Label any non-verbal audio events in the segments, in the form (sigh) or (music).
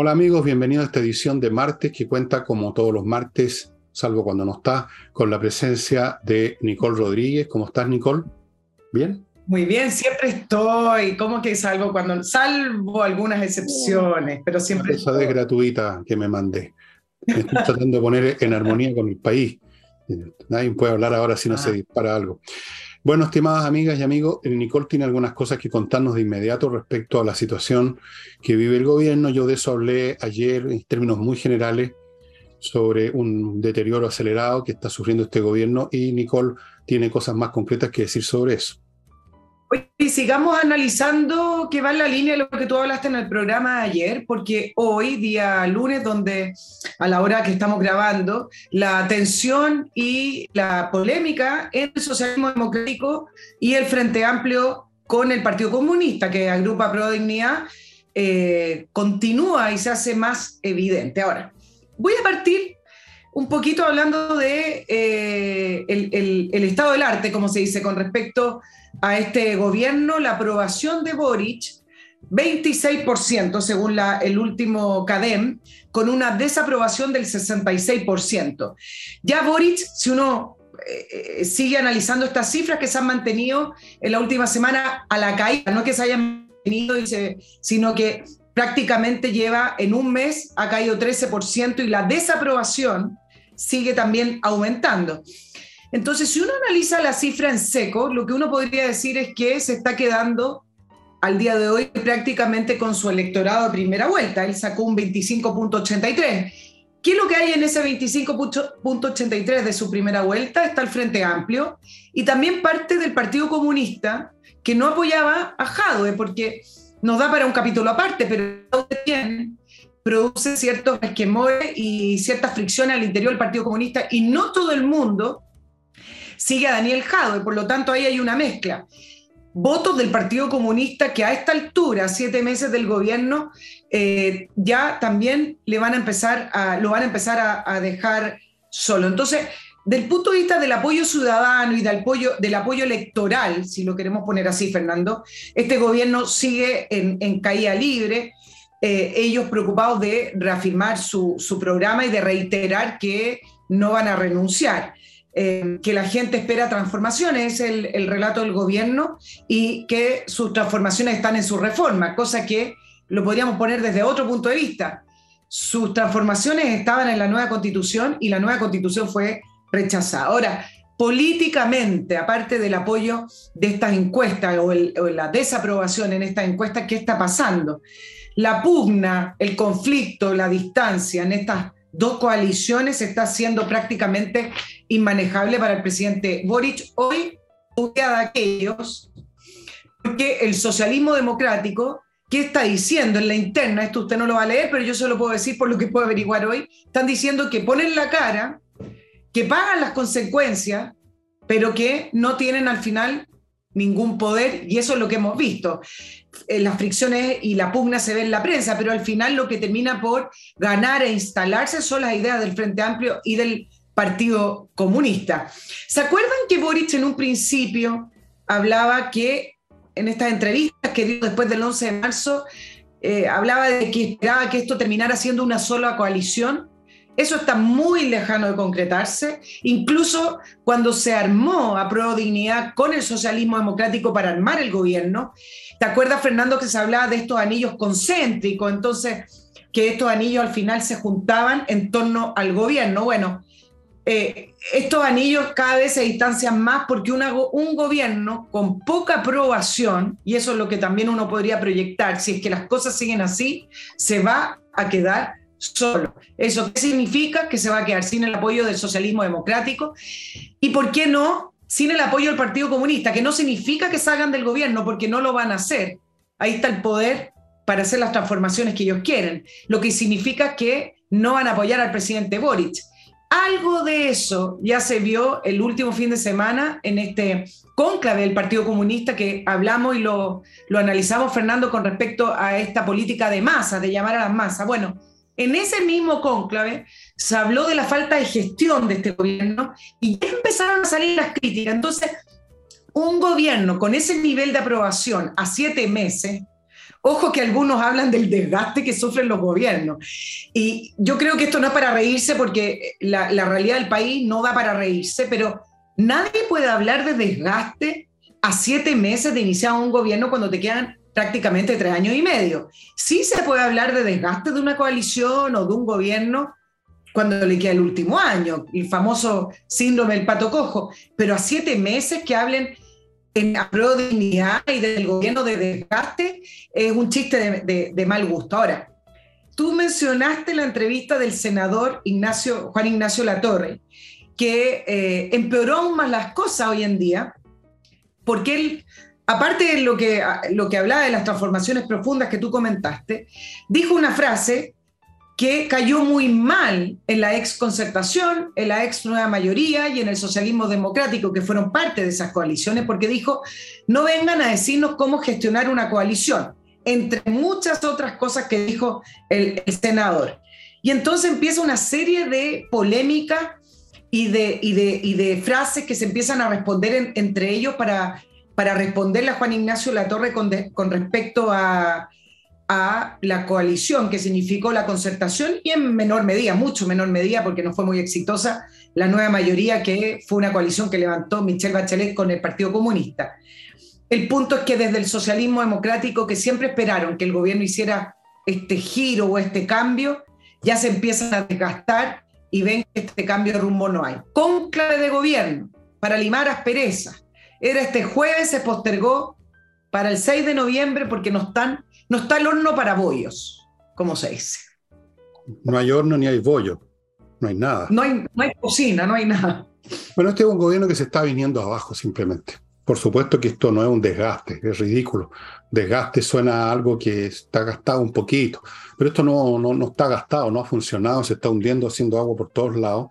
Hola amigos, bienvenidos a esta edición de martes que cuenta como todos los martes, salvo cuando no está, con la presencia de Nicole Rodríguez. ¿Cómo estás Nicole? ¿Bien? Muy bien, siempre estoy. ¿Cómo que salvo cuando? Salvo algunas excepciones, pero siempre. Esa es gratuita que me mandé. Me estoy tratando de poner en armonía con el país. Nadie puede hablar ahora si no se ah. dispara algo. Bueno, estimadas amigas y amigos, Nicole tiene algunas cosas que contarnos de inmediato respecto a la situación que vive el gobierno. Yo de eso hablé ayer en términos muy generales sobre un deterioro acelerado que está sufriendo este gobierno y Nicole tiene cosas más concretas que decir sobre eso. Y sigamos analizando que va en la línea de lo que tú hablaste en el programa de ayer, porque hoy, día lunes, donde a la hora que estamos grabando, la tensión y la polémica entre el socialismo democrático y el Frente Amplio con el Partido Comunista, que agrupa Pro Dignidad, eh, continúa y se hace más evidente. Ahora, voy a partir un poquito hablando de eh, el, estado del arte, como se dice, con respecto a este gobierno la aprobación de Boric, 26% según el último CADEM, con una desaprobación del 66%. Ya Boric, si uno eh, sigue analizando estas cifras que se han mantenido en la última semana a la caída, no que se hayan mantenido, sino que prácticamente lleva en un mes, ha caído 13% y la desaprobación sigue también aumentando. Entonces, si uno analiza la cifra en seco, lo que uno podría decir es que se está quedando al día de hoy prácticamente con su electorado de primera vuelta. Él sacó un 25.83. ¿Qué es lo que hay en ese 25.83 de su primera vuelta? Está el Frente Amplio y también parte del Partido Comunista que no apoyaba a Jadwe, porque nos da para un capítulo aparte, pero produce ciertos esquemores y ciertas fricciones al interior del Partido Comunista y no todo el mundo sigue a Daniel Jadwe, por lo tanto ahí hay una mezcla. Votos del Partido Comunista que a esta altura, siete meses del gobierno, eh, ya también le van a empezar a, lo van a empezar a, dejar solo. Entonces, del punto de vista del apoyo ciudadano y del apoyo, del apoyo electoral, si lo queremos poner así, Fernando, este gobierno sigue en, caída libre. Eh, ellos preocupados de reafirmar su, su, programa y de reiterar que no van a renunciar. Eh, que la gente espera transformaciones, es el, relato del gobierno, y que sus transformaciones están en su reforma, cosa que lo podríamos poner desde otro punto de vista. Sus transformaciones estaban en la nueva constitución y la nueva constitución fue rechazada. Ahora, políticamente, aparte del apoyo de estas encuestas o, o la desaprobación en esta encuesta, ¿qué está pasando? La pugna, el conflicto, la distancia en estas dos coaliciones está siendo prácticamente inmanejable para el presidente Boric. Hoy, de aquellos, porque el socialismo democrático, ¿qué está diciendo en la interna? Esto usted no lo va a leer, pero yo se lo puedo decir por lo que puedo averiguar hoy. Están diciendo que ponen la cara, que pagan las consecuencias, pero que no tienen al final ningún poder, y eso es lo que hemos visto. Eh, las fricciones y la pugna se ven en la prensa, pero al final lo que termina por ganar e instalarse son las ideas del Frente Amplio y del Partido Comunista. ¿Se acuerdan que Boric en un principio hablaba que en estas entrevistas que dio después del 11 de marzo, eh, hablaba de que esperaba que esto terminara siendo una sola coalición? Eso está muy lejano de concretarse. Incluso cuando se armó a Pro Dignidad con el socialismo democrático para armar el gobierno, ¿te acuerdas, Fernando, que se hablaba de estos anillos concéntricos? Entonces, que estos anillos al final se juntaban en torno al gobierno. Bueno, eh, estos anillos cada vez se distancian más porque un gobierno con poca aprobación, y eso es lo que también uno podría proyectar, si es que las cosas siguen así, se va a quedar solo. ¿Eso qué significa? Que se va a quedar sin el apoyo del socialismo democrático y, ¿por qué no? Sin el apoyo del Partido Comunista, que no significa que salgan del gobierno porque no lo van a hacer. Ahí está el poder para hacer las transformaciones que ellos quieren, lo que significa que no van a apoyar al presidente Boric. Algo de eso ya se vio el último fin de semana en este cónclave del Partido Comunista que hablamos y lo, lo analizamos, Fernando, con respecto a esta política de masa, de llamar a las masas. Bueno, En ese mismo cónclave se habló de la falta de gestión de este gobierno y ya empezaron a salir las críticas. Entonces, un gobierno con ese nivel de aprobación a siete meses, ojo que algunos hablan del desgaste que sufren los gobiernos. Y yo creo que esto no es para reírse porque la, la realidad del país no da para reírse, pero nadie puede hablar de desgaste a siete meses de iniciar un gobierno cuando te quedan prácticamente tres años y medio. Sí se puede hablar de desgaste de una coalición o de un gobierno cuando le queda el último año, el famoso síndrome del pato cojo, pero a siete meses que hablen en pro de dignidad y del gobierno de desgaste es un chiste de, mal gusto. Ahora, tú mencionaste la entrevista del senador Ignacio, Juan Ignacio Latorre, que eh, empeoró aún más las cosas hoy en día, porque él aparte de lo que, lo que hablaba de las transformaciones profundas que tú comentaste, dijo una frase que cayó muy mal en la ex concertación, en la ex nueva mayoría y en el socialismo democrático, que fueron parte de esas coaliciones, porque dijo, no vengan a decirnos cómo gestionar una coalición, entre muchas otras cosas que dijo el, senador. Y entonces empieza una serie de polémicas y de, y de, frases que se empiezan a responder entre ellos para para responderle a Juan Ignacio Latorre con, con respecto a, a la coalición que significó la concertación y en menor medida, mucho menor medida, porque no fue muy exitosa, la nueva mayoría que fue una coalición que levantó Michelle Bachelet con el Partido Comunista. El punto es que desde el socialismo democrático, que siempre esperaron que el gobierno hiciera este giro o este cambio, ya se empiezan a desgastar y ven que este cambio de rumbo no hay. Conclave de gobierno para limar asperezas, era este jueves, se postergó para el 6 de noviembre porque no, están, no está el horno para bollos, como se dice. No hay horno ni hay bollo, no hay nada. No hay, no hay cocina, no hay nada. Bueno, este es un gobierno que se está viniendo abajo simplemente. Por supuesto que esto no es un desgaste, es ridículo. Desgaste suena a algo que está gastado un poquito, pero esto no, no, no está gastado, no ha funcionado, se está hundiendo, haciendo agua por todos lados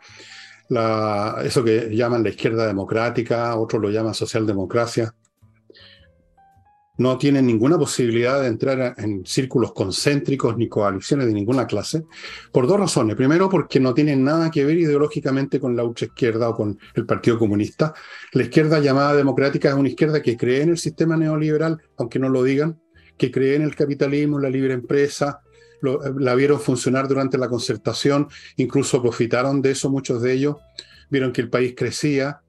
eso que llaman la izquierda democrática, otros lo llaman socialdemocracia, no tienen ninguna posibilidad de entrar en círculos concéntricos ni coaliciones de ninguna clase, por dos razones. Primero, porque no tienen nada que ver ideológicamente con la ultraizquierda o con el Partido Comunista. La izquierda llamada democrática es una izquierda que cree en el sistema neoliberal, aunque no lo digan, que cree en el capitalismo, la libre empresa, la vieron funcionar durante la concertación, incluso profitaron de eso muchos de ellos, vieron que el país crecía,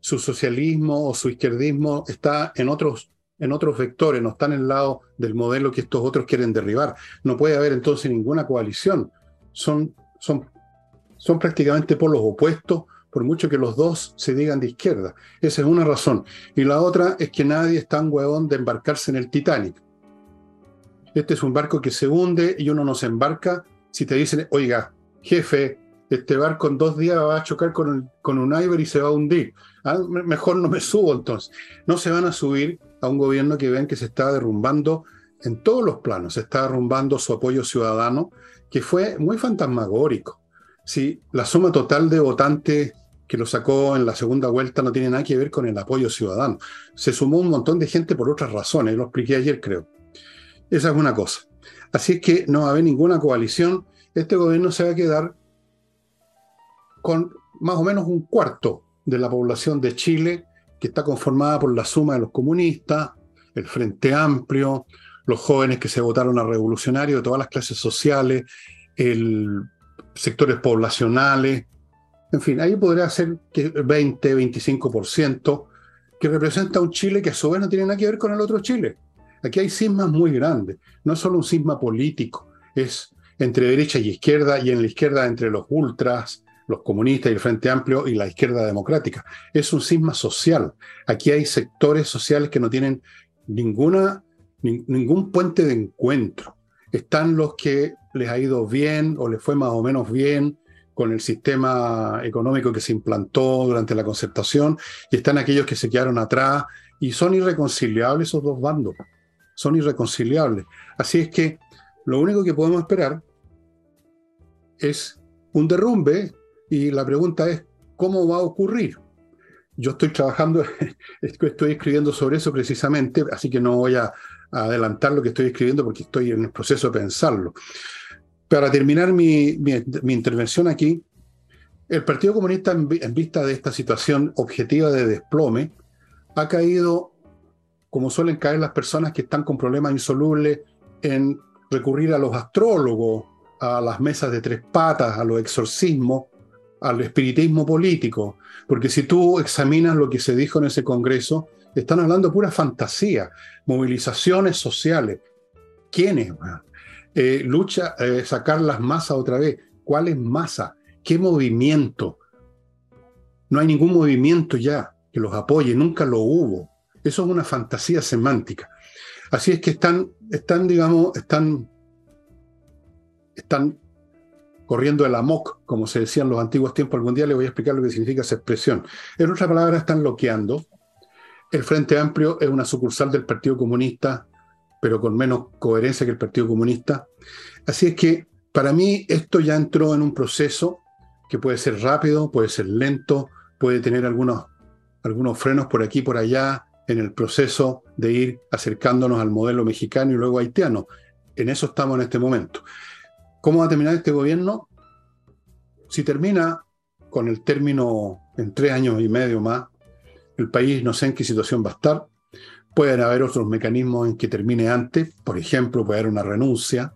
su socialismo o su izquierdismo está en otros, en otros vectores, no está en el lado del modelo que estos otros quieren derribar. No puede haber entonces ninguna coalición. Son, son, son prácticamente polos opuestos, por mucho que los dos se digan de izquierda. Esa es una razón. Y la otra es que nadie es tan huevón de embarcarse en el Titanic. Este es un barco que se hunde y uno no se embarca si te dicen, oiga, jefe, este barco en dos días va a chocar con, un iber y se va a hundir. Ah, mejor no me subo entonces. No se van a subir a un gobierno que ven que se está derrumbando en todos los planos. Se está derrumbando su apoyo ciudadano, que fue muy fantasmagórico. Si la suma total de votantes que lo sacó en la segunda vuelta no tiene nada que ver con el apoyo ciudadano. Se sumó un montón de gente por otras razones, lo expliqué ayer creo. Esa es una cosa. Así es que no va a haber ninguna coalición. Este gobierno se va a quedar con más o menos un cuarto de la población de Chile, que está conformada por la suma de los comunistas, el Frente Amplio, los jóvenes que se votaron a revolucionarios de todas las clases sociales, el, sectores poblacionales, en fin, ahí podría ser que 20, 25%, que representa un Chile que a su vez no tiene nada que ver con el otro Chile. Aquí hay cismas muy grandes, no es solo un cisma político, es entre derecha y izquierda y en la izquierda entre los ultras, los comunistas y el Frente Amplio y la izquierda democrática. Es un cisma social. Aquí hay sectores sociales que no tienen ninguna, ningún puente de encuentro. Están los que les ha ido bien o les fue más o menos bien con el sistema económico que se implantó durante la concertación y están aquellos que se quedaron atrás y son irreconciliables esos dos bandos son irreconciliables. Así es que lo único que podemos esperar es un derrumbe y la pregunta es, ¿cómo va a ocurrir? Yo estoy trabajando, (laughs) estoy escribiendo sobre eso precisamente, así que no voy a, adelantar lo que estoy escribiendo porque estoy en el proceso de pensarlo. para terminar mi, intervención aquí, el Partido Comunista, en, vista de esta situación objetiva de desplome, ha caído, como suelen caer las personas que están con problemas insolubles, en recurrir a los astrólogos, a las mesas de tres patas, a los exorcismos, al espiritismo político. Porque si tú examinas lo que se dijo en ese Congreso, están hablando pura fantasía, movilizaciones sociales. ¿Quiénes? Eh, lucha, eh, sacar las masas otra vez. ¿Cuál es masa? ¿Qué movimiento? No hay ningún movimiento ya que los apoye, nunca lo hubo. Eso es una fantasía semántica. Así es que están, están digamos, están, están corriendo el amok, como se decía en los antiguos tiempos. Algún día le voy a explicar lo que significa esa expresión. En otras palabras, están bloqueando. El Frente Amplio es una sucursal del Partido Comunista, pero con menos coherencia que el Partido Comunista. Así es que para mí esto ya entró en un proceso que puede ser rápido, puede ser lento, puede tener algunos, algunos frenos por aquí por allá en el proceso de ir acercándonos al modelo mexicano y luego haitiano. En eso estamos en este momento. ¿Cómo va a terminar este gobierno? Si termina con el término en tres años y medio más, el país no sé en qué situación va a estar. Pueden haber otros mecanismos en que termine antes, por ejemplo, puede haber una renuncia,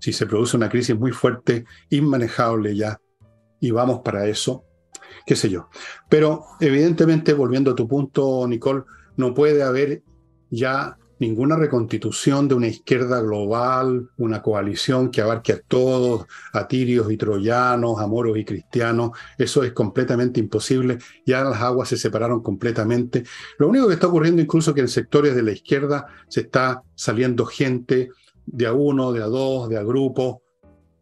si se produce una crisis muy fuerte, inmanejable ya, y vamos para eso, qué sé yo. Pero evidentemente, volviendo a tu punto, Nicole, no puede haber ya ninguna reconstitución de una izquierda global, una coalición que abarque a todos, a tirios y troyanos, a moros y cristianos. Eso es completamente imposible. Ya las aguas se separaron completamente. Lo único que está ocurriendo incluso que en sectores de la izquierda se está saliendo gente de a uno, de a dos, de a grupo.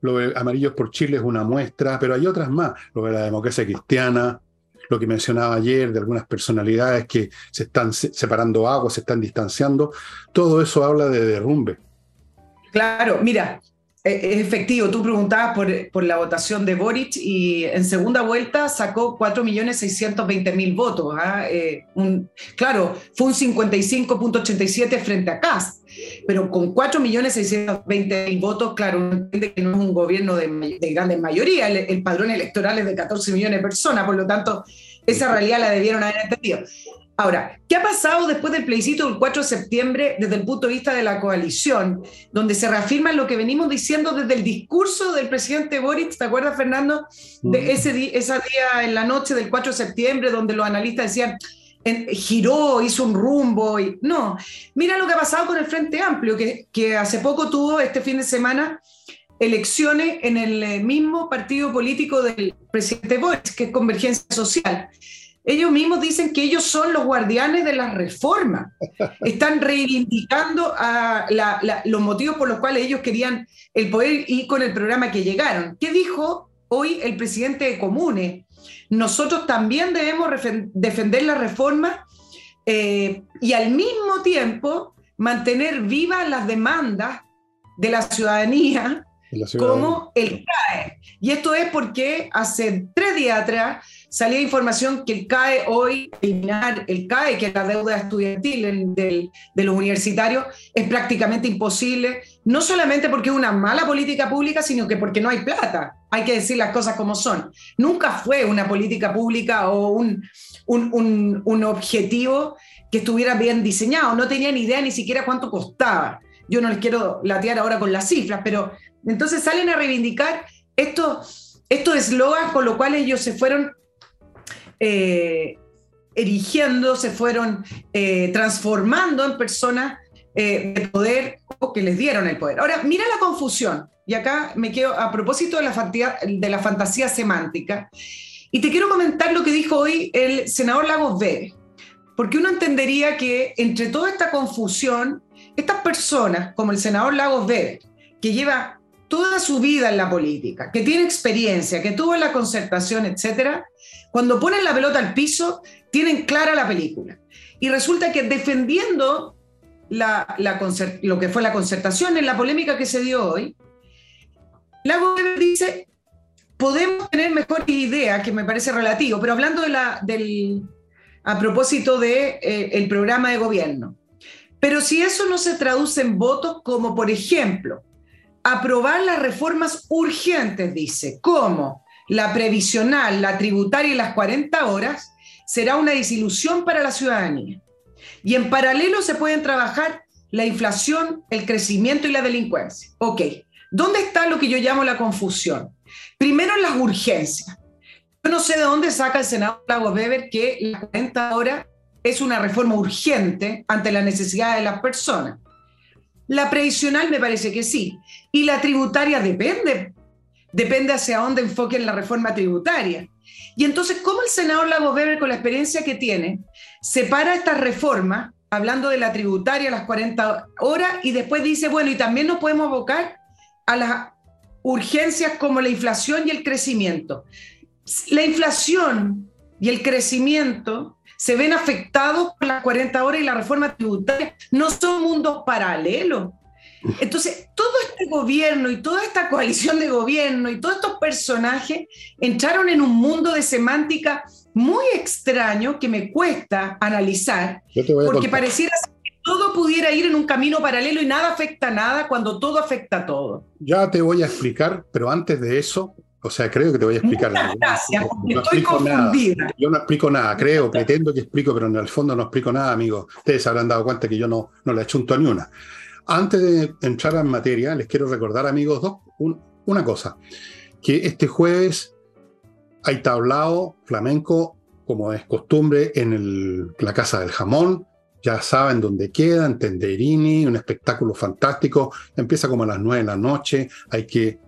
Lo de Amarillos por Chile es una muestra, pero hay otras más. Lo de la democracia cristiana, lo que mencionaba ayer de algunas personalidades que se están separando aguas, se están distanciando, todo eso habla de derrumbe. Claro, mira, es efectivo. Tú preguntabas por, por, la votación de Boric y en segunda vuelta sacó 4.620.000 votos. ¿ah? Eh, un, claro, fue un 55.87 frente a Cast, pero con 4.620.000 votos, claro, uno entiende que no es un gobierno de, de grandes mayoría. El, el, padrón electoral es de 14 millones de personas, por lo tanto, esa realidad la debieron haber entendido. Ahora, ¿qué ha pasado después del plebiscito del 4 de septiembre desde el punto de vista de la coalición, donde se reafirma lo que venimos diciendo desde el discurso del presidente Boric, ¿te acuerdas, Fernando? De ese, día, día en la noche del 4 de septiembre, donde los analistas decían, giró, hizo un rumbo. Y, no, mira lo que ha pasado con el Frente Amplio, que, que hace poco tuvo este fin de semana elecciones en el mismo partido político del presidente Boric, que es Convergencia Social ellos mismos dicen que ellos son los guardianes de la reforma. (laughs) Están reivindicando a los motivos por los cuales ellos querían el poder ir con el programa que llegaron. ¿Qué dijo hoy el presidente de Comune? Nosotros también debemos defender la reforma eh, y al mismo tiempo mantener vivas las demandas de la ciudadanía como el CAE. Y esto es porque hace tres días atrás salía información que el CAE hoy, eliminar el CAE, que es la deuda estudiantil de los universitarios, es prácticamente imposible, no solamente porque es una mala política pública, sino que porque no hay plata. Hay que decir las cosas como son. Nunca fue una política pública o un, un, un objetivo que estuviera bien diseñado. No tenía ni idea ni siquiera cuánto costaba. Yo no les quiero latear ahora con las cifras, pero entonces salen a reivindicar estos eslogans con los cuales ellos se fueron eh, erigiendo, se fueron eh, transformando en personas eh, de poder o que les dieron el poder. Ahora, mira la confusión, y acá me quedo a propósito de la, de la fantasía semántica, y te quiero comentar lo que dijo hoy el senador Lagos Vélez, porque uno entendería que entre toda esta confusión, estas personas, como el senador Lagos Vélez, que lleva toda su vida en la política, que tiene experiencia, que tuvo la concertación, etcétera, cuando ponen la pelota al piso, tienen clara la película. Y resulta que defendiendo la, lo que fue la concertación en la polémica que se dio hoy, Lago dice, podemos tener mejores ideas, que me parece relativo, pero hablando de la, del, a propósito del de, eh, programa de gobierno. Pero si eso no se traduce en votos, como por ejemplo, aprobar las reformas urgentes, dice, como la previsional, la tributaria y las 40 horas, será una disilusión para la ciudadanía. Y en paralelo se pueden trabajar la inflación, el crecimiento y la delincuencia. Ok, ¿dónde está lo que yo llamo la confusión? Primero las urgencias. Yo no sé de dónde saca el senador Lagos Weber que las 40 horas es una reforma urgente ante la necesidad de las personas. La previsional me parece que sí. Y la tributaria depende. Depende hacia dónde enfoquen la reforma tributaria. Y entonces, ¿cómo el senador Lagos Weber, con la experiencia que tiene, separa esta reforma, hablando de la tributaria, las 40 horas, y después dice, bueno, y también nos podemos abocar a las urgencias como la inflación y el crecimiento? La inflación y el crecimiento se ven afectados por las 40 horas y la reforma tributaria. No son mundos paralelos. Entonces, todo este gobierno y toda esta coalición de gobierno y todos estos personajes entraron en un mundo de semántica muy extraño que me cuesta analizar, porque pareciera que todo pudiera ir en un camino paralelo y nada afecta a nada cuando todo afecta a todo. Ya te voy a explicar, pero antes de eso, o sea, creo que te voy a explicar. Muchas gracias, no, estoy confundida. Yo no explico nada, creo, pretendo que explico, pero en el fondo no explico nada, amigos. Ustedes habrán dado cuenta que yo no, no le achunto ni una. Antes de entrar en materia, les quiero recordar, amigos, dos, una cosa, que este jueves hay tablao flamenco, como es costumbre, en la Casa del Jamón. Ya saben dónde queda, en Tenderini, un espectáculo fantástico. Empieza como a las nueve de la noche, hay que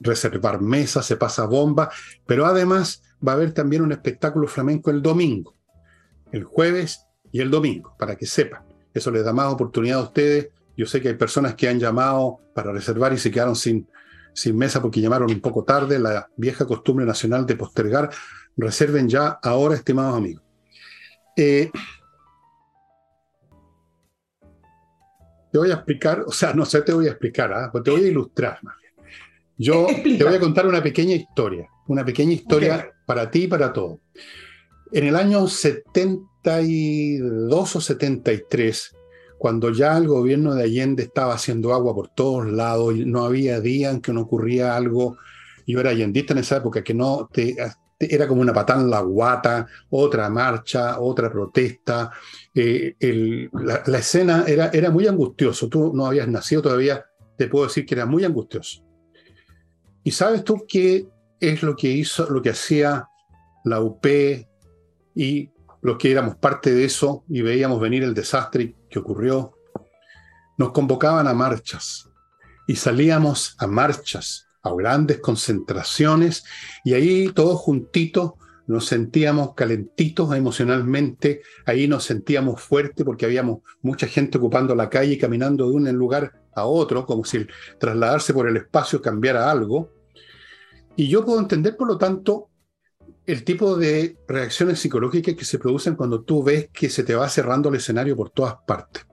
reservar mesas, se pasa bomba, pero además va a haber también un espectáculo flamenco el domingo, el jueves y el domingo, para que sepan. Eso les da más oportunidad a ustedes yo sé que hay personas que han llamado para reservar y se quedaron sin, sin mesa porque llamaron un poco tarde, la vieja costumbre nacional de postergar. Reserven ya ahora, estimados amigos. Eh, te voy a explicar, o sea, no sé, te voy a explicar, ¿ah? te voy a ilustrar más bien. Yo te voy a contar una pequeña historia, una pequeña historia para ti y para todos. En el año 72 o 73, cuando ya el gobierno de Allende estaba haciendo agua por todos lados y no había día en que no ocurría algo. Yo era allendista en esa época, que no te, era como una patada en la guata, otra marcha, otra protesta. Eh, la, escena era, era muy angustioso. Tú no habías nacido todavía, te puedo decir que era muy angustioso. ¿Y sabes tú qué es lo que hizo, lo que hacía la UP y los que éramos parte de eso y veíamos venir el desastre que ocurrió, nos convocaban a marchas y salíamos a marchas, a grandes concentraciones y ahí todos juntitos nos sentíamos calentitos emocionalmente, ahí nos sentíamos fuertes porque habíamos mucha gente ocupando la calle y caminando de un lugar a otro, como si el trasladarse por el espacio cambiara algo. Y yo puedo entender, por lo tanto, el tipo de reacciones psicológicas que se producen cuando tú ves que se te va cerrando el escenario por todas partes.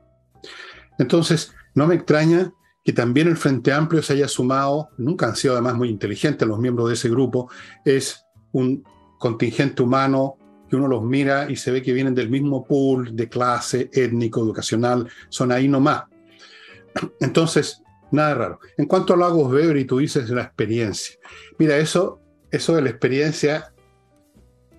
Entonces, no me extraña que también el Frente Amplio se haya sumado, nunca han sido además muy inteligentes los miembros de ese grupo, es un contingente humano que uno los mira y se ve que vienen del mismo pool de clase, étnico, educacional, son ahí nomás. Entonces, nada raro. En cuanto a Lagos Weber y tú dices la experiencia, mira, eso, eso de la experiencia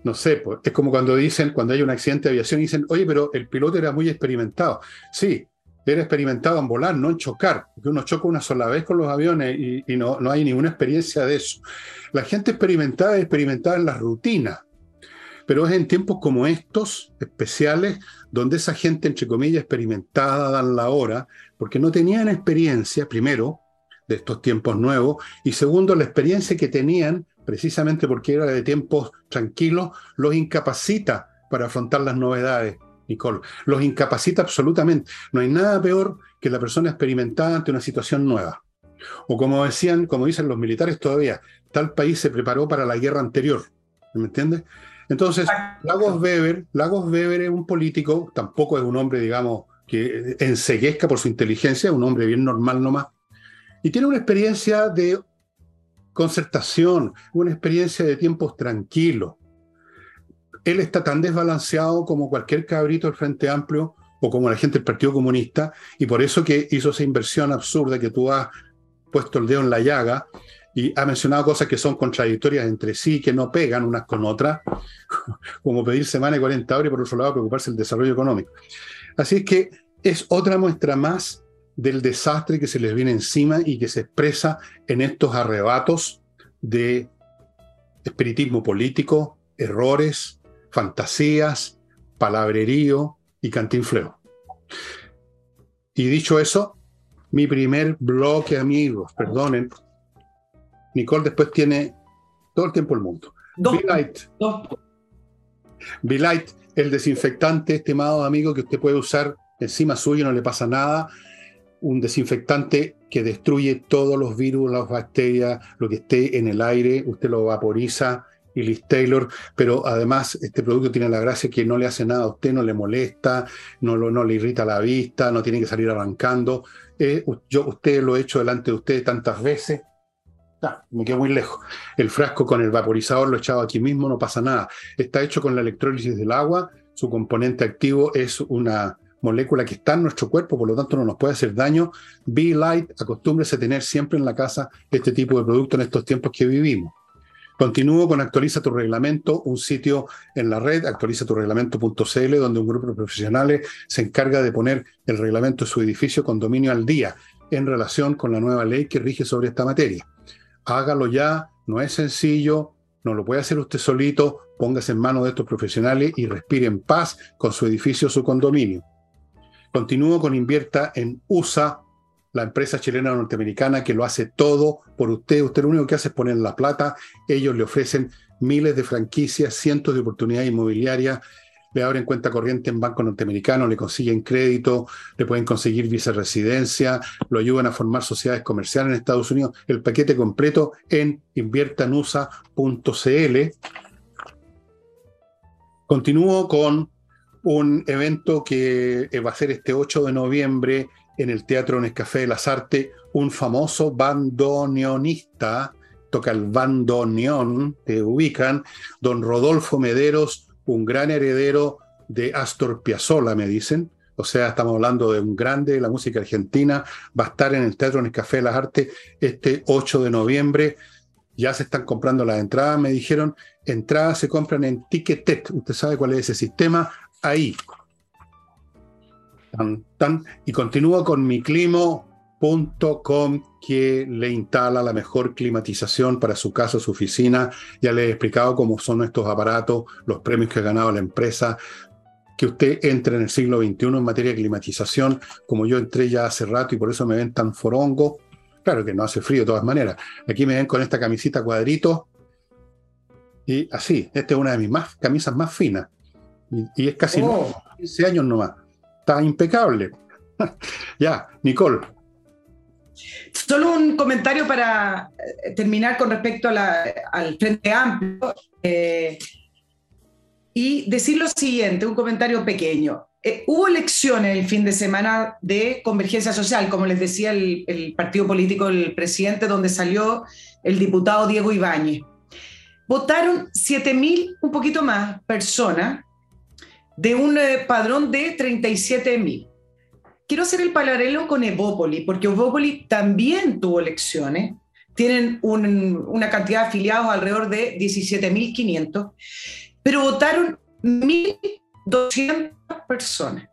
no sé, pues, es como cuando dicen, cuando hay un accidente de aviación, dicen, oye, pero el piloto era muy experimentado. Sí, era experimentado en volar, no en chocar, porque uno choca una sola vez con los aviones y, no, no, hay ninguna experiencia de eso. La gente experimentada es experimentada en las rutinas, pero es en tiempos como estos, especiales, donde esa gente, entre comillas, experimentada dan la hora, porque no tenían experiencia, primero, de estos tiempos nuevos, y segundo, la experiencia que tenían precisamente porque era de tiempos tranquilos, los incapacita para afrontar las novedades, Nicole. Los incapacita absolutamente. No hay nada peor que la persona experimentada ante una situación nueva. O como decían, como dicen los militares todavía, tal país se preparó para la guerra anterior. ¿Me entiendes? Entonces, Lagos Weber, Lagos Weber es un político, tampoco es un hombre, digamos, que enseguezca por su inteligencia, es un hombre bien normal nomás. Y tiene una experiencia de concertación, una experiencia de tiempos tranquilos. Él está tan desbalanceado como cualquier cabrito del Frente Amplio o como la gente del Partido Comunista, y por eso que hizo esa inversión absurda que tú has puesto el dedo en la llaga y ha mencionado cosas que son contradictorias entre sí, que no pegan unas con otras, (laughs) como pedir semana y 40 horas y por otro lado preocuparse del desarrollo económico. Así es que es otra muestra más del desastre que se les viene encima y que se expresa en estos arrebatos de espiritismo político, errores, fantasías, palabrerío y cantinfleo. Y dicho eso, mi primer bloque, amigos, perdonen, Nicole después tiene todo el tiempo el mundo. Light. Light, el desinfectante, estimado amigo, que usted puede usar encima suyo, no le pasa nada. Un desinfectante que destruye todos los virus, las bacterias, lo que esté en el aire, usted lo vaporiza y Taylor, pero además este producto tiene la gracia que no le hace nada a usted, no le molesta, no, le irrita la vista, no tiene que salir arrancando. Eh, yo, usted lo he hecho delante de usted tantas veces, me quedo muy lejos. El frasco con el vaporizador lo he echado aquí mismo, no pasa nada. Está hecho con la electrólisis del agua, su componente activo es una molécula que está en nuestro cuerpo, por lo tanto no nos puede hacer daño. Be Light, acostúmbrese a tener siempre en la casa este tipo de producto en estos tiempos que vivimos. Continúo con Actualiza tu reglamento, un sitio en la red, actualizaturreglamento.cl, donde un grupo de profesionales se encarga de poner el reglamento de su edificio condominio al día en relación con la nueva ley que rige sobre esta materia hágalo ya, no es sencillo, no lo puede hacer usted solito, póngase en manos de estos profesionales y respire en paz con su edificio su condominio. Continúo con Invierta en USA, la empresa chilena norteamericana que lo hace todo por usted. Usted lo único que hace es poner la plata, ellos le ofrecen miles de franquicias, cientos de oportunidades inmobiliarias le abren cuenta corriente en banco norteamericano, le consiguen crédito, le pueden conseguir viceresidencia, lo ayudan a formar sociedades comerciales en Estados Unidos, el paquete completo en inviertanusa.cl. Continúo con un evento que va a ser este 8 de noviembre en el Teatro Nescafé de las Artes, un famoso bandoneonista, toca el bandoneón, te ubican, don Rodolfo Mederos, un gran heredero de Astor Piazzolla, me dicen. O sea, estamos hablando de un grande de la música argentina. Va a estar en el Teatro en el Café de las Artes este 8 de noviembre. Ya se están comprando las entradas, me dijeron. Entradas se compran en Ticketet. Usted sabe cuál es ese sistema. Ahí. Y continúa con mi climo Com que le instala la mejor climatización para su casa, su oficina. Ya le he explicado cómo son estos aparatos, los premios que ha ganado la empresa. Que usted entre en el siglo XXI en materia de climatización, como yo entré ya hace rato y por eso me ven tan forongo. Claro que no hace frío de todas maneras. Aquí me ven con esta camisita cuadrito. Y así, esta es una de mis más, camisas más finas. Y, es casi 15 años nomás. Está impecable. (laughs) ya, Nicole, Solo un comentario para eh, terminar con respecto al Frente Amplio eh, y decir lo siguiente, un comentario pequeño. Eh, hubo elecciones el fin de semana de Convergencia Social, como les decía el, el partido político del presidente, donde salió el diputado Diego Ibáñez. Votaron 7.000, un poquito más, personas de un padrón de 37.000 quiero hacer el paralelo con Evópoli, porque Evópoli también tuvo elecciones, tienen una cantidad de afiliados alrededor de 17.500, pero votaron 1.200 personas.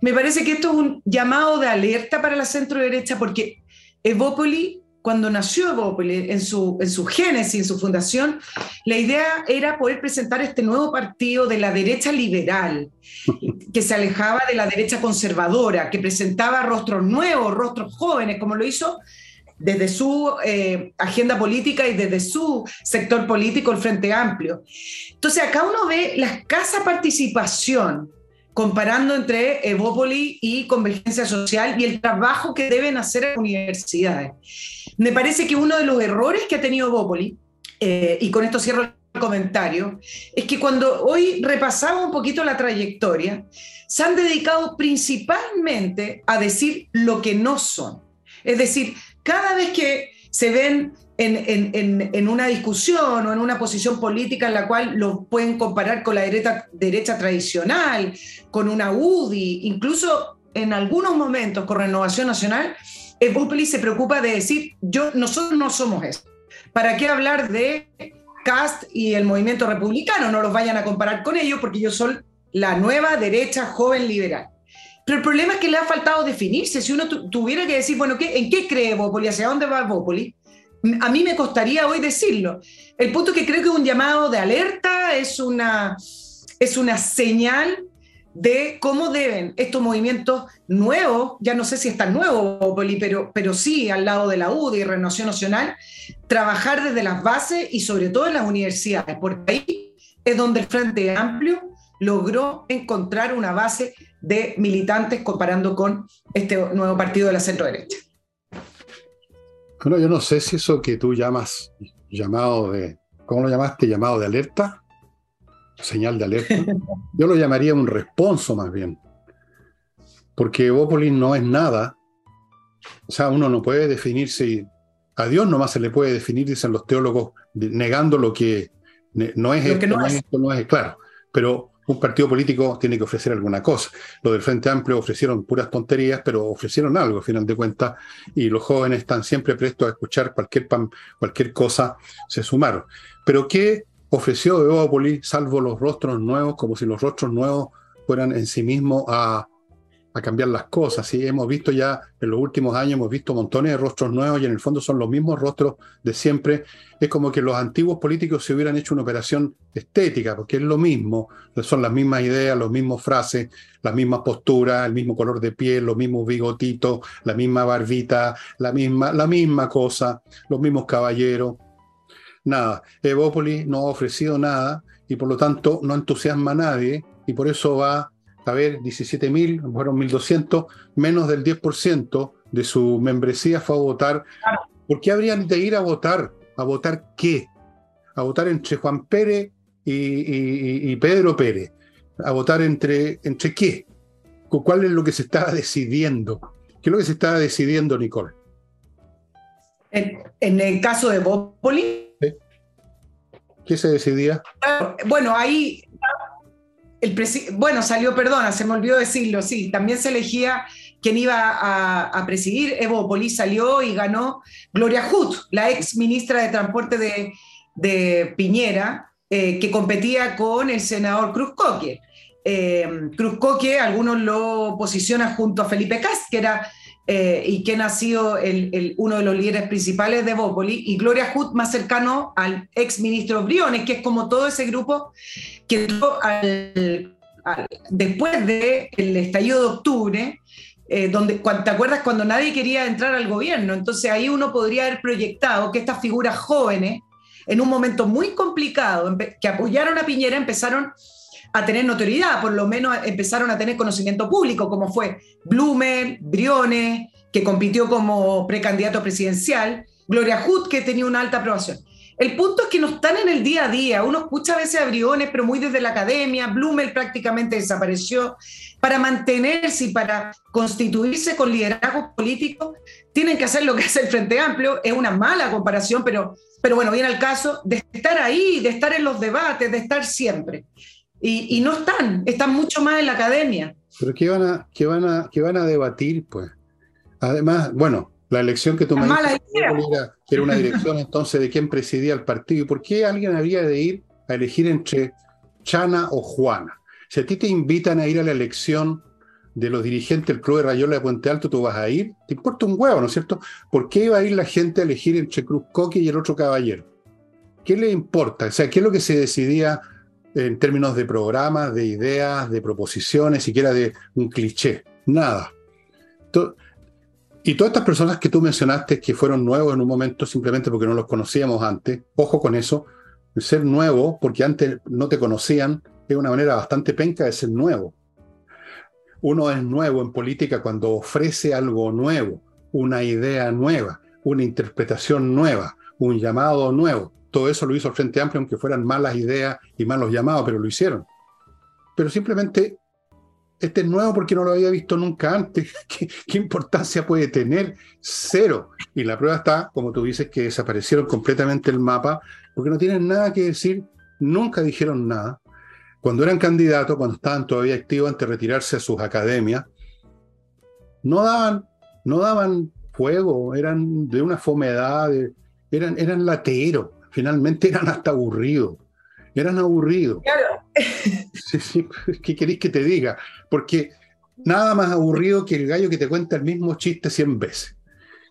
Me parece que esto es un llamado de alerta para la centro derecha porque Evópoli cuando nació Evópolis, en su, en su génesis, en su fundación, la idea era poder presentar este nuevo partido de la derecha liberal, que se alejaba de la derecha conservadora, que presentaba rostros nuevos, rostros jóvenes, como lo hizo desde su eh, agenda política y desde su sector político, el Frente Amplio. Entonces, acá uno ve la escasa participación comparando entre Evópoli y Convergencia Social y el trabajo que deben hacer las universidades. Me parece que uno de los errores que ha tenido Evópoli, eh, y con esto cierro el comentario, es que cuando hoy repasamos un poquito la trayectoria, se han dedicado principalmente a decir lo que no son. Es decir, cada vez que se ven en, una discusión o en una posición política en la cual lo pueden comparar con la derecha, derecha tradicional, con una UDI, incluso en algunos momentos con Renovación Nacional, Evópolis se preocupa de decir, yo, nosotros no somos eso. ¿Para qué hablar de Cast y el movimiento republicano? No los vayan a comparar con ellos porque ellos son la nueva derecha joven liberal. Pero el problema es que le ha faltado definirse. Si uno tuviera que decir, bueno, ¿qué, ¿en qué cree Evópolis? ¿Hacia dónde va Evópolis? A mí me costaría hoy decirlo. El punto es que creo que es un llamado de alerta, es una, es una señal de cómo deben estos movimientos nuevos, ya no sé si es tan nuevo, pero, pero sí al lado de la UDI y Renovación Nacional, trabajar desde las bases y sobre todo en las universidades, porque ahí es donde el Frente Amplio logró encontrar una base de militantes comparando con este nuevo partido de la centro derecha. Bueno, yo no sé si eso que tú llamas llamado de, ¿cómo lo llamaste? Llamado de alerta, señal de alerta. Yo lo llamaría un responso más bien. Porque Evópolis no es nada. O sea, uno no puede definirse. A Dios nomás se le puede definir, dicen los teólogos, negando lo que no es, esto, no, es esto, no es claro. Pero un partido político tiene que ofrecer alguna cosa. Lo del Frente Amplio ofrecieron puras tonterías, pero ofrecieron algo, al final de cuentas, y los jóvenes están siempre prestos a escuchar cualquier, cualquier cosa, se sumaron. Pero ¿qué ofreció Evópolis, salvo los rostros nuevos, como si los rostros nuevos fueran en sí mismos a, cambiar las cosas. ¿sí? Hemos visto ya en los últimos años, hemos visto montones de rostros nuevos y en el fondo son los mismos rostros de siempre. Es como que los antiguos políticos se hubieran hecho una operación estética, porque es lo mismo, son las mismas ideas, las mismas frases, las mismas posturas, el mismo color de piel, los mismos bigotitos, la misma barbita, la misma, la misma cosa, los mismos caballeros nada. Evópolis no ha ofrecido nada y por lo tanto no entusiasma a nadie y por eso va a haber 17.000, fueron 1.200, menos del 10% de su membresía fue a votar. ¿Por qué habrían de ir a votar? ¿A votar qué? A votar entre Juan Pérez y, Pedro Pérez. ¿A votar entre, entre qué? ¿Cuál es lo que se estaba decidiendo? ¿Qué es lo que se estaba decidiendo, Nicole? En, el caso de Bópoli. ¿Qué se decidía? Bueno, ahí. El bueno, salió, perdona, se me olvidó decirlo, sí, también se elegía quién iba a, presidir. Evo Poli salió y ganó Gloria Hood, la ex ministra de Transporte de, Piñera, eh, que competía con el senador Cruz Coque. Eh, Cruz Coque, algunos lo posicionan junto a Felipe Cast, que era eh, y quien ha sido el, uno de los líderes principales de Bópoli, y Gloria Hood más cercano al ex ministro Briones, que es como todo ese grupo que después del estallido de octubre, eh, donde, ¿te acuerdas cuando nadie quería entrar al gobierno? Entonces ahí uno podría haber proyectado que estas figuras jóvenes, en un momento muy complicado, que apoyaron a Piñera, empezaron a tener notoriedad, por lo menos empezaron a tener conocimiento público, como fue Blumer, Briones, que compitió como precandidato presidencial, Gloria Hood, que tenía una alta aprobación. El punto es que no están en el día a día. Uno escucha a veces a Briones, pero muy desde la academia. Blumer prácticamente desapareció. Para mantenerse y para constituirse con liderazgo político, tienen que hacer lo que (laughs) hace el Frente Amplio. Es una mala comparación, pero, pero bueno, viene al caso de estar ahí, de estar en los debates, de estar siempre y, no están, están mucho más en la academia. Pero ¿qué van a, qué van a, qué van a debatir, pues? Además, bueno, la elección que tú me era, era una dirección entonces de quién presidía el partido. ¿Y por qué alguien habría de ir a elegir entre Chana o Juana? Si a ti te invitan a ir a la elección de los dirigentes del Club de Rayola de Puente Alto, tú vas a ir, te importa un huevo, ¿no es cierto? ¿Por qué iba a ir la gente a elegir entre Cruz Coque y el otro caballero? ¿Qué le importa? O sea, ¿qué es lo que se decidía en términos de programas, de ideas, de proposiciones, siquiera de un cliché. Nada. Y todas estas personas que tú mencionaste que fueron nuevos en un momento simplemente porque no los conocíamos antes, ojo con eso, ser nuevo porque antes no te conocían es una manera bastante penca de ser nuevo. Uno es nuevo en política cuando ofrece algo nuevo, una idea nueva, una interpretación nueva, un llamado nuevo. Todo eso lo hizo el Frente Amplio, aunque fueran malas ideas y malos llamados, pero lo hicieron. Pero simplemente, este es nuevo porque no lo había visto nunca antes. (laughs) ¿Qué, importancia puede tener? Cero. Y la prueba está, como tú dices, que desaparecieron completamente el mapa, porque no tienen nada que decir, nunca dijeron nada. Cuando eran candidatos, cuando estaban todavía activos antes de retirarse a sus academias, no daban, no daban fuego, eran de una fomedad, eran, eran lateros, finalmente eran hasta aburridos, eran aburridos. Claro. (laughs) ¿Qué queréis que te diga? Porque nada más aburrido que el gallo que te cuenta el mismo chiste cien veces.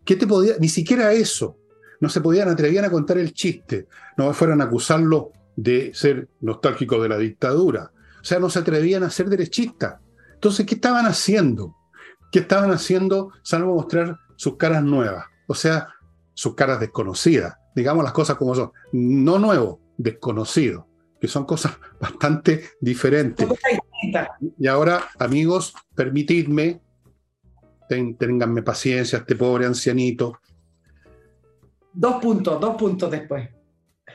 ¿Qué te podía? Ni siquiera eso. No se podían, atrevían a contar el chiste. No fueran a acusarlo de ser nostálgico de la dictadura. O sea, no se atrevían a ser derechistas. Entonces, ¿qué estaban haciendo? ¿Qué estaban haciendo salvo mostrar sus caras nuevas? O sea, sus caras desconocidas. Digamos las cosas como son. No nuevo, desconocido, que son cosas (laughs) bastante diferentes. Y ahora, amigos, permitidme, ten, ténganme paciencia, este pobre ancianito. Dos puntos, dos puntos después.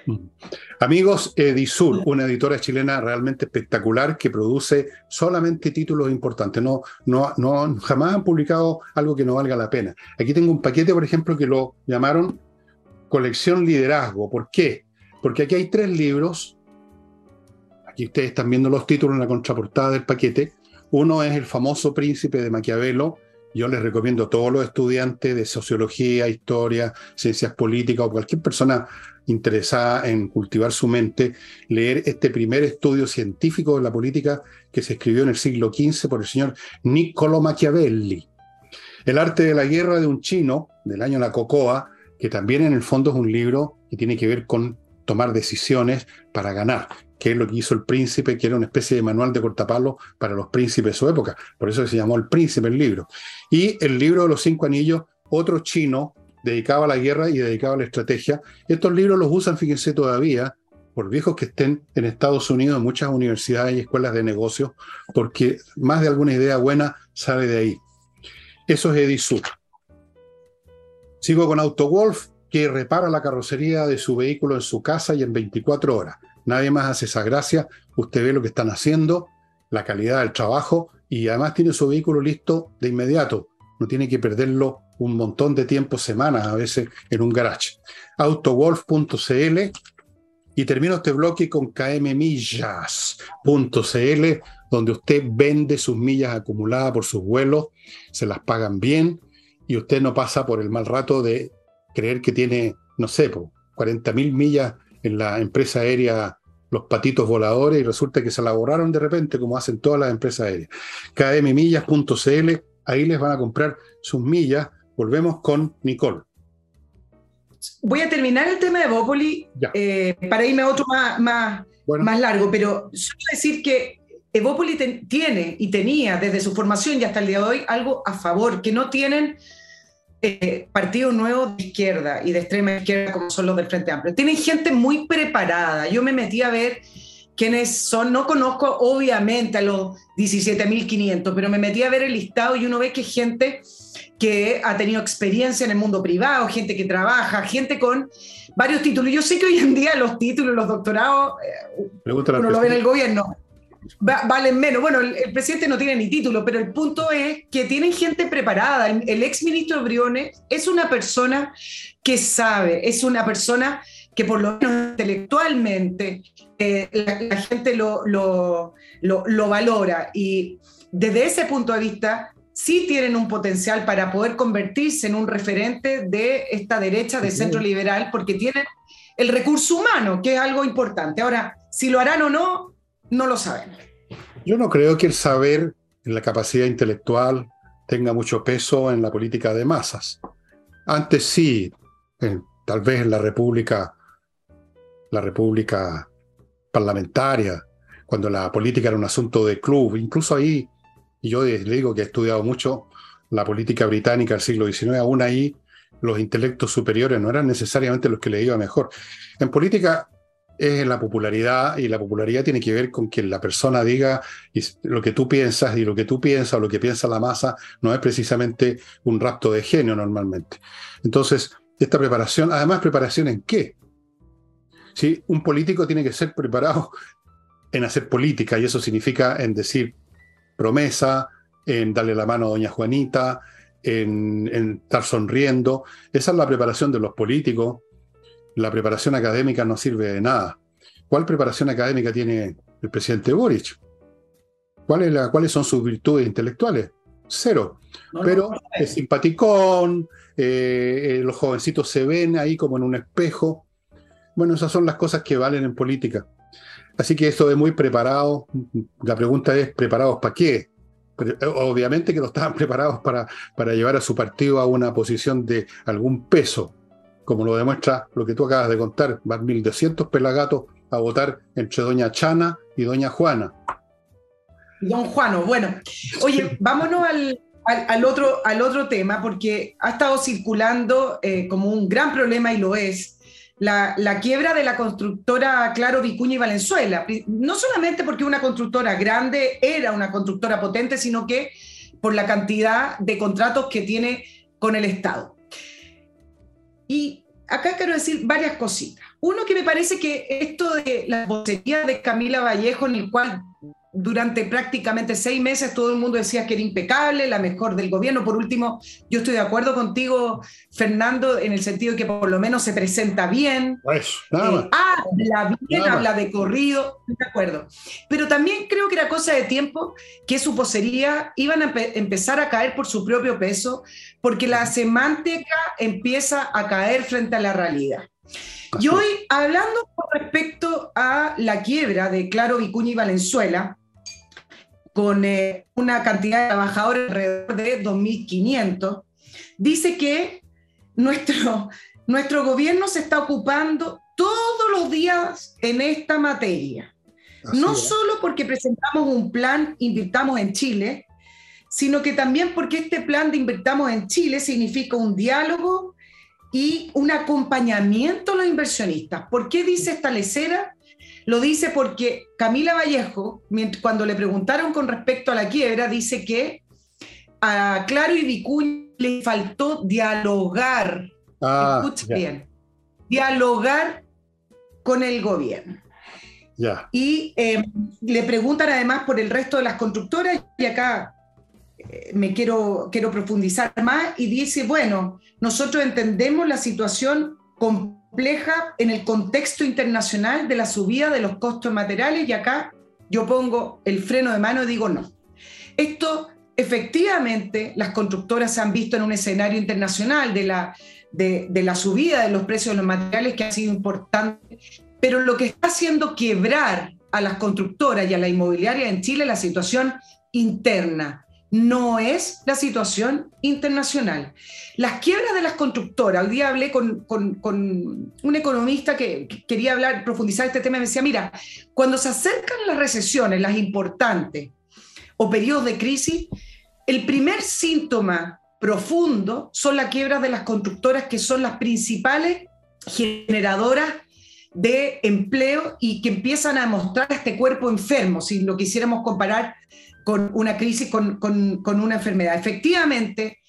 Mm. Amigos, Edisur, una editora chilena realmente espectacular que produce solamente títulos importantes. No, no, no, jamás han publicado algo que no valga la pena. Aquí tengo un paquete, por ejemplo, que lo llamaron Colección Liderazgo. ¿Por qué? Porque aquí hay tres libros. Aquí ustedes están viendo los títulos en la contraportada del paquete. Uno es El famoso príncipe de Maquiavelo, yo les recomiendo a todos los estudiantes de sociología, historia, ciencias políticas o cualquier persona interesada en cultivar su mente, leer este primer estudio científico de la política que se escribió en el siglo XV por el señor Niccolo Machiavelli. El arte de la guerra de un chino, del año La Cocoa, que también en el fondo es un libro que tiene que ver con tomar decisiones para ganar, que es lo que hizo el príncipe, que era una especie de manual de cortapalo para los príncipes de su época. Por eso se llamó El Príncipe el libro. Y el libro de los cinco anillos, otro chino dedicado a la guerra y dedicado a la estrategia. Estos libros los usan, fíjense todavía, por viejos que estén en Estados Unidos, en muchas universidades y escuelas de negocios, porque más de alguna idea buena sale de ahí. Eso es Edisur. Sigo con AutoWolf, que repara la carrocería de su vehículo en su casa y en 24 horas. Nadie más hace esa gracia. Usted ve lo que están haciendo, la calidad del trabajo y además tiene su vehículo listo de inmediato. No tiene que perderlo un montón de tiempo, semanas a veces, en un garage. Autowolf.cl y termino este bloque con kmmillas.cl, donde usted vende sus millas acumuladas por sus vuelos, se las pagan bien y usted no pasa por el mal rato de creer que tiene, no sé, 40 mil millas en la empresa aérea Los Patitos Voladores y resulta que se la borraron de repente, como hacen todas las empresas aéreas. kmmillas.cl, ahí les van a comprar sus millas. Volvemos con Nicole. Voy a terminar el tema de Evópoli eh, para irme a otro más, más, más largo, pero solo decir que Evópoli tiene y tenía desde su formación y hasta el día de hoy algo a favor, que no tienen eh, partidos nuevos de izquierda y de extrema izquierda como son los del Frente Amplio. Tienen gente muy preparada. Yo me metí a ver quiénes son, no conozco obviamente a los 17.500, pero me metí a ver el listado y uno ve que es gente que ha tenido experiencia en el mundo privado, gente que trabaja, gente con varios títulos. Yo sé que hoy en día los títulos, los doctorados, eh, uno lo ve en el gobierno, valen menos. Bueno, el, presidente no tiene ni título, pero el punto es que tienen gente preparada. El, ex ministro Briones es una persona que sabe, es una persona que por lo menos intelectualmente eh, la, gente lo, lo, lo, valora. Y desde ese punto de vista, sí tienen un potencial para poder convertirse en un referente de esta derecha de centro liberal, porque tienen el recurso humano, que es algo importante. Ahora, si lo harán o no, no lo sabemos. Yo no creo que el saber, la capacidad intelectual, tenga mucho peso en la política de masas. Antes sí, tal vez en la República, la República parlamentaria, cuando la política era un asunto de club, incluso ahí, y yo le digo que he estudiado mucho la política británica del siglo XIX, aún ahí los intelectos superiores no eran necesariamente los que le iba mejor. En política es la popularidad y la popularidad tiene que ver con que la persona diga lo que tú piensas y lo que tú piensas o lo que piensa la masa no es precisamente un rapto de genio normalmente. Entonces, esta preparación, además preparación en qué? Si un político tiene que ser preparado en hacer política y eso significa en decir promesa, en darle la mano a doña Juanita, en, en estar sonriendo. Esa es la preparación de los políticos la preparación académica no sirve de nada. ¿Cuál preparación académica tiene el presidente Boric? ¿Cuál es la, ¿Cuáles son sus virtudes intelectuales? cero. Pero es simpaticón, eh, eh, los jovencitos se ven ahí como en un espejo. Bueno, esas son las cosas que valen en política. Así que eso es muy preparado. La pregunta es, ¿preparados para qué? Obviamente que no estaban (laughs) preparados para, para llevar a su partido a una posición de algún peso, como lo demuestra lo que tú acabas de contar, van 1.200 pelagatos a votar entre doña Chana y doña Juana. Don Juano, bueno, oye, (laughs) vámonos al, otro, al otro tema, porque ha estado circulando eh, como un gran problema y lo es, la, quiebra de la constructora Claro Vicuña y Valenzuela. No solamente porque una constructora grande era una constructora potente, sino que por la cantidad de contratos que tiene con el Estado. Y acá quiero decir varias cositas. Uno que me parece que esto de la vocería de Camila Vallejo, en el cual durante prácticamente seis meses todo el mundo decía que era impecable, la mejor del gobierno. Por último, yo estoy de acuerdo contigo, Fernando, en el sentido de que por lo menos se presenta bien. Pues, eh, habla bien, habla de corrido, de acuerdo. Pero también creo que era cosa de tiempo que su posería iban a empezar a caer por su propio peso, porque la semántica empieza a caer frente a la realidad. Y hoy, hablando con respecto a la quiebra de Claro Vicuña y Valenzuela, con eh, una cantidad de trabajadores alrededor de 2.500, dice que nuestro, (laughs) nuestro gobierno se está ocupando todos los días en esta materia. no solo porque presentamos un plan Invirtamos en Chile, sino que también porque este plan de Invirtamos en Chile significa un diálogo y un acompañamiento a los inversionistas. ¿Por qué dice esta lecera? Lo dice porque Camila Vallejo, cuando le preguntaron con respecto a la quiebra, dice que a Claro y Vicuña le faltó dialogar. Ah, bien. Dialogar con el gobierno. Y em, le preguntan además por el resto de las constructoras, y acá eh, me quiero, quiero profundizar más, y dice, bueno, nosotros entendemos la situación con en el contexto internacional de la subida de los costos materiales y acá yo pongo el freno de mano y digo no. Esto efectivamente las constructoras se han visto en un escenario internacional de la, de, de la subida de los precios de los materiales que ha sido importante, pero lo que está haciendo quebrar a las constructoras y a la inmobiliaria en Chile la situación interna no es la situación internacional. Las quiebras de las constructoras, hoy día hablé con, un economista que, quería hablar, profundizar este tema, y me decía, mira, cuando se acercan las recesiones, las importantes, o periodos de crisis, el primer síntoma profundo son las quiebras de las constructoras que son las principales generadoras de empleo y que empiezan a mostrar este cuerpo enfermo, si lo quisiéramos comparar con una crisis, con, una enfermedad. Efectivamente,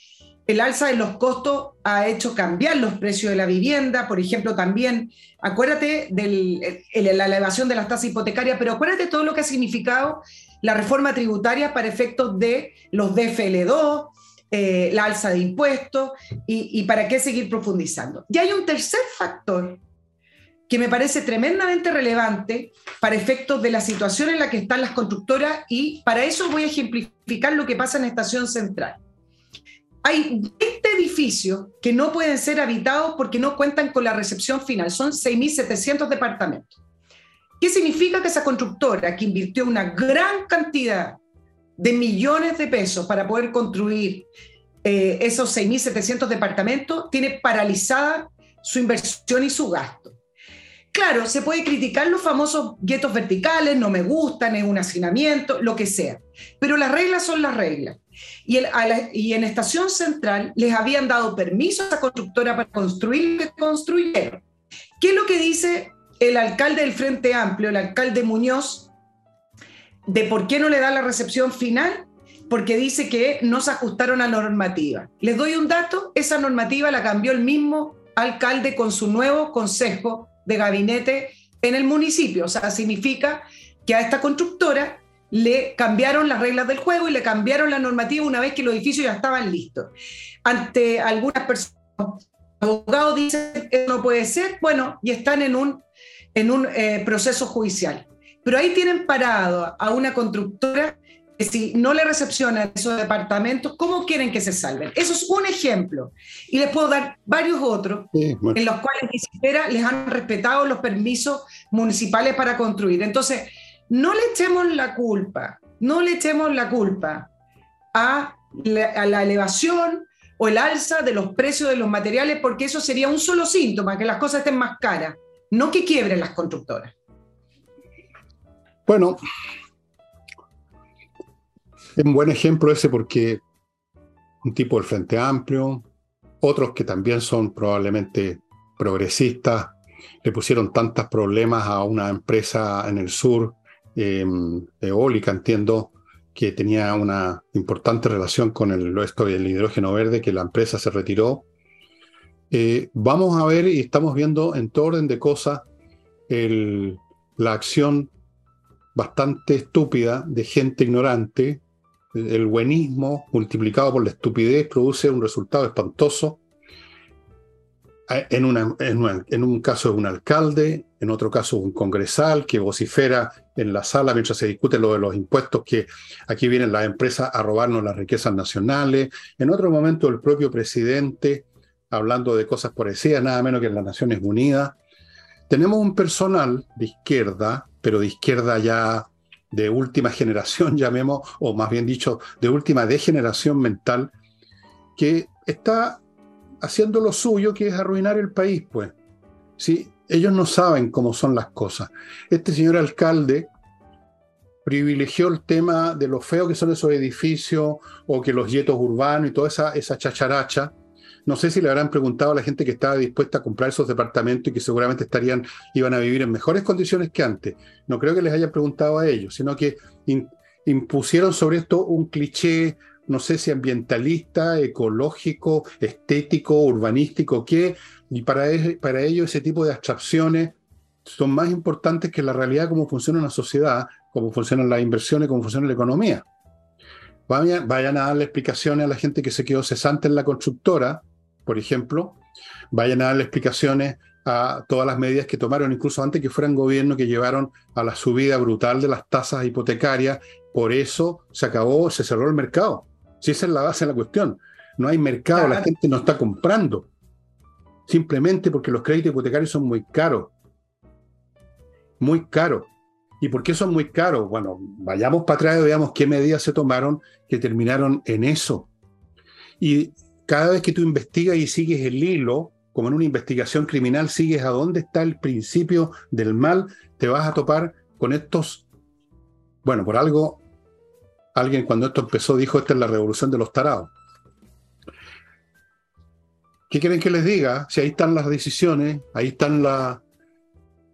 el alza de los costos ha hecho cambiar los precios de la vivienda, por ejemplo, también, acuérdate de la elevación de las tasas hipotecarias, pero acuérdate todo lo que ha significado la reforma tributaria para efectos de los DFL2, eh, la alza de impuestos y, y para qué seguir profundizando. Y hay un tercer factor que me parece tremendamente relevante para efectos de la situación en la que están las constructoras y para eso voy a ejemplificar lo que pasa en Estación Central. Hay 20 edificios que no pueden ser habitados porque no cuentan con la recepción final, son 6.700 departamentos. ¿Qué significa que esa constructora que invirtió una gran cantidad de millones de pesos para poder construir eh, esos 6.700 departamentos tiene paralizada su inversión y su gasto? Claro, se puede criticar los famosos guetos verticales, no me gustan, es un hacinamiento, lo que sea. Pero las reglas son las reglas. Y, en Estación Central les habían dado permiso a esa constructora para construir lo que construyeron. ¿Qué es lo que dice el alcalde del Frente Amplio, el alcalde Muñoz, de por qué no le da la recepción final? Porque dice que no se ajustaron a la normativa. Les doy un dato, esa normativa la cambió el mismo alcalde con su nuevo consejo de gabinete en el municipio. O sea, significa que a esta constructora le cambiaron las reglas del juego y le cambiaron la normativa una vez que los edificios ya estaban listos. Ante algunas personas, abogados dicen que no puede ser, bueno, y están en un, en un eh, proceso judicial. Pero ahí tienen parado a una constructora si no le recepcionan esos departamentos, ¿cómo quieren que se salven? Eso es un ejemplo. Y les puedo dar varios otros en los cuales ni siquiera les han respetado los permisos municipales para construir. Entonces, no le echemos la culpa, no le echemos la culpa a la, elevación o el alza de los precios de los materiales, porque eso sería un solo síntoma, que las cosas estén más caras, no que quiebren las constructoras. Bueno, es un buen ejemplo ese porque un tipo del Frente Amplio, otros que también son probablemente progresistas, le pusieron tantos problemas a una empresa en el sur, em, eólica, entiendo, que tenía una importante relación con el, esto del hidrógeno verde, que la empresa se retiró. Eh, vamos a ver y estamos viendo en todo orden de cosas la acción bastante estúpida de gente ignorante el buenismo multiplicado por la estupidez produce un resultado espantoso. En, en, un caso es un alcalde, en otro caso un congresal que vocifera en la sala mientras se discute lo de los impuestos, que aquí vienen las empresas a robarnos las riquezas nacionales. En otro momento el propio presidente hablando de cosas parecidas, nada menos que en las Naciones Unidas. Tenemos un personal de izquierda, pero de izquierda ya de última generación, (laughs) llamemos, o más bien dicho, de última degeneración mental, que está haciendo lo suyo, que es arruinar el país, pues. ¿Sí? Ellos no saben cómo son las cosas. Este señor alcalde privilegió el tema de lo feo que son esos edificios o que los yetos urbanos y toda esa, esa chacharacha, no sé si le habrán preguntado a la gente que estaba dispuesta a comprar esos departamentos y que seguramente estarían, iban a vivir en mejores condiciones que antes. No creo que les hayan preguntado a ellos, sino que impusieron sobre esto un cliché, no sé si ambientalista, ecológico, estético, urbanístico, qué, y para, para ellos ese tipo de abstracciones son más importantes que la realidad, cómo funciona una sociedad, cómo funcionan las inversiones, cómo funciona la economía. Vayan, vayan, a darle explicaciones a la gente que se quedó cesante en la constructora, por ejemplo, vayan a darle explicaciones a todas las medidas que tomaron, incluso antes que fueran gobierno, que llevaron a la subida brutal de las tasas hipotecarias. Por eso se acabó, se cerró el mercado. Si esa es la base de la cuestión. No hay mercado, la gente no está comprando. Simplemente porque los créditos hipotecarios son muy caros. Muy caros. ¿Y por qué son muy caros? Bueno, vayamos para atrás y veamos qué medidas se tomaron que terminaron en eso. Y cada vez que tú investigas y sigues el hilo, como en una investigación criminal, sigues a dónde está el principio del mal, te vas a topar con estos, bueno, por algo, alguien cuando esto empezó dijo, esta es la revolución de los tarados. ¿Qué quieren que les diga? Si ahí están las decisiones, ahí están las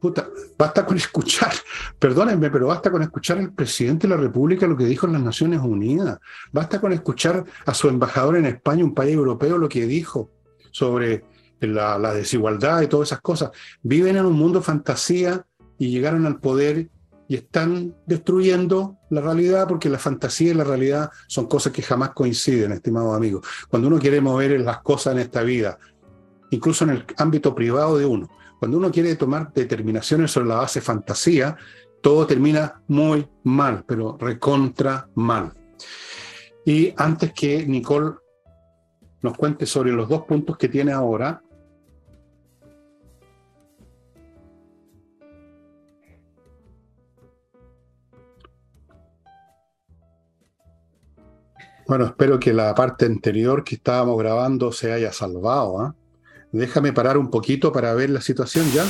Puta, basta con escuchar, (laughs) perdónenme, pero basta con escuchar al presidente de la República lo que dijo en las Naciones Unidas. Basta con escuchar a su embajador en España, un país europeo, lo que dijo sobre la, desigualdad y todas esas cosas. Viven en un mundo fantasía y llegaron al poder y están destruyendo la realidad porque la fantasía y la realidad son cosas que jamás coinciden, estimados amigos. Cuando uno quiere mover las cosas en esta vida, incluso en el ámbito privado de uno, cuando uno quiere tomar determinaciones sobre la base fantasía, todo termina muy mal, pero recontra mal. Y antes que Nicole nos cuente sobre los dos puntos que tiene ahora, Bueno, espero que la parte anterior que estábamos grabando se haya salvado. ¿ah? Déjame parar un poquito para ver la situación ya.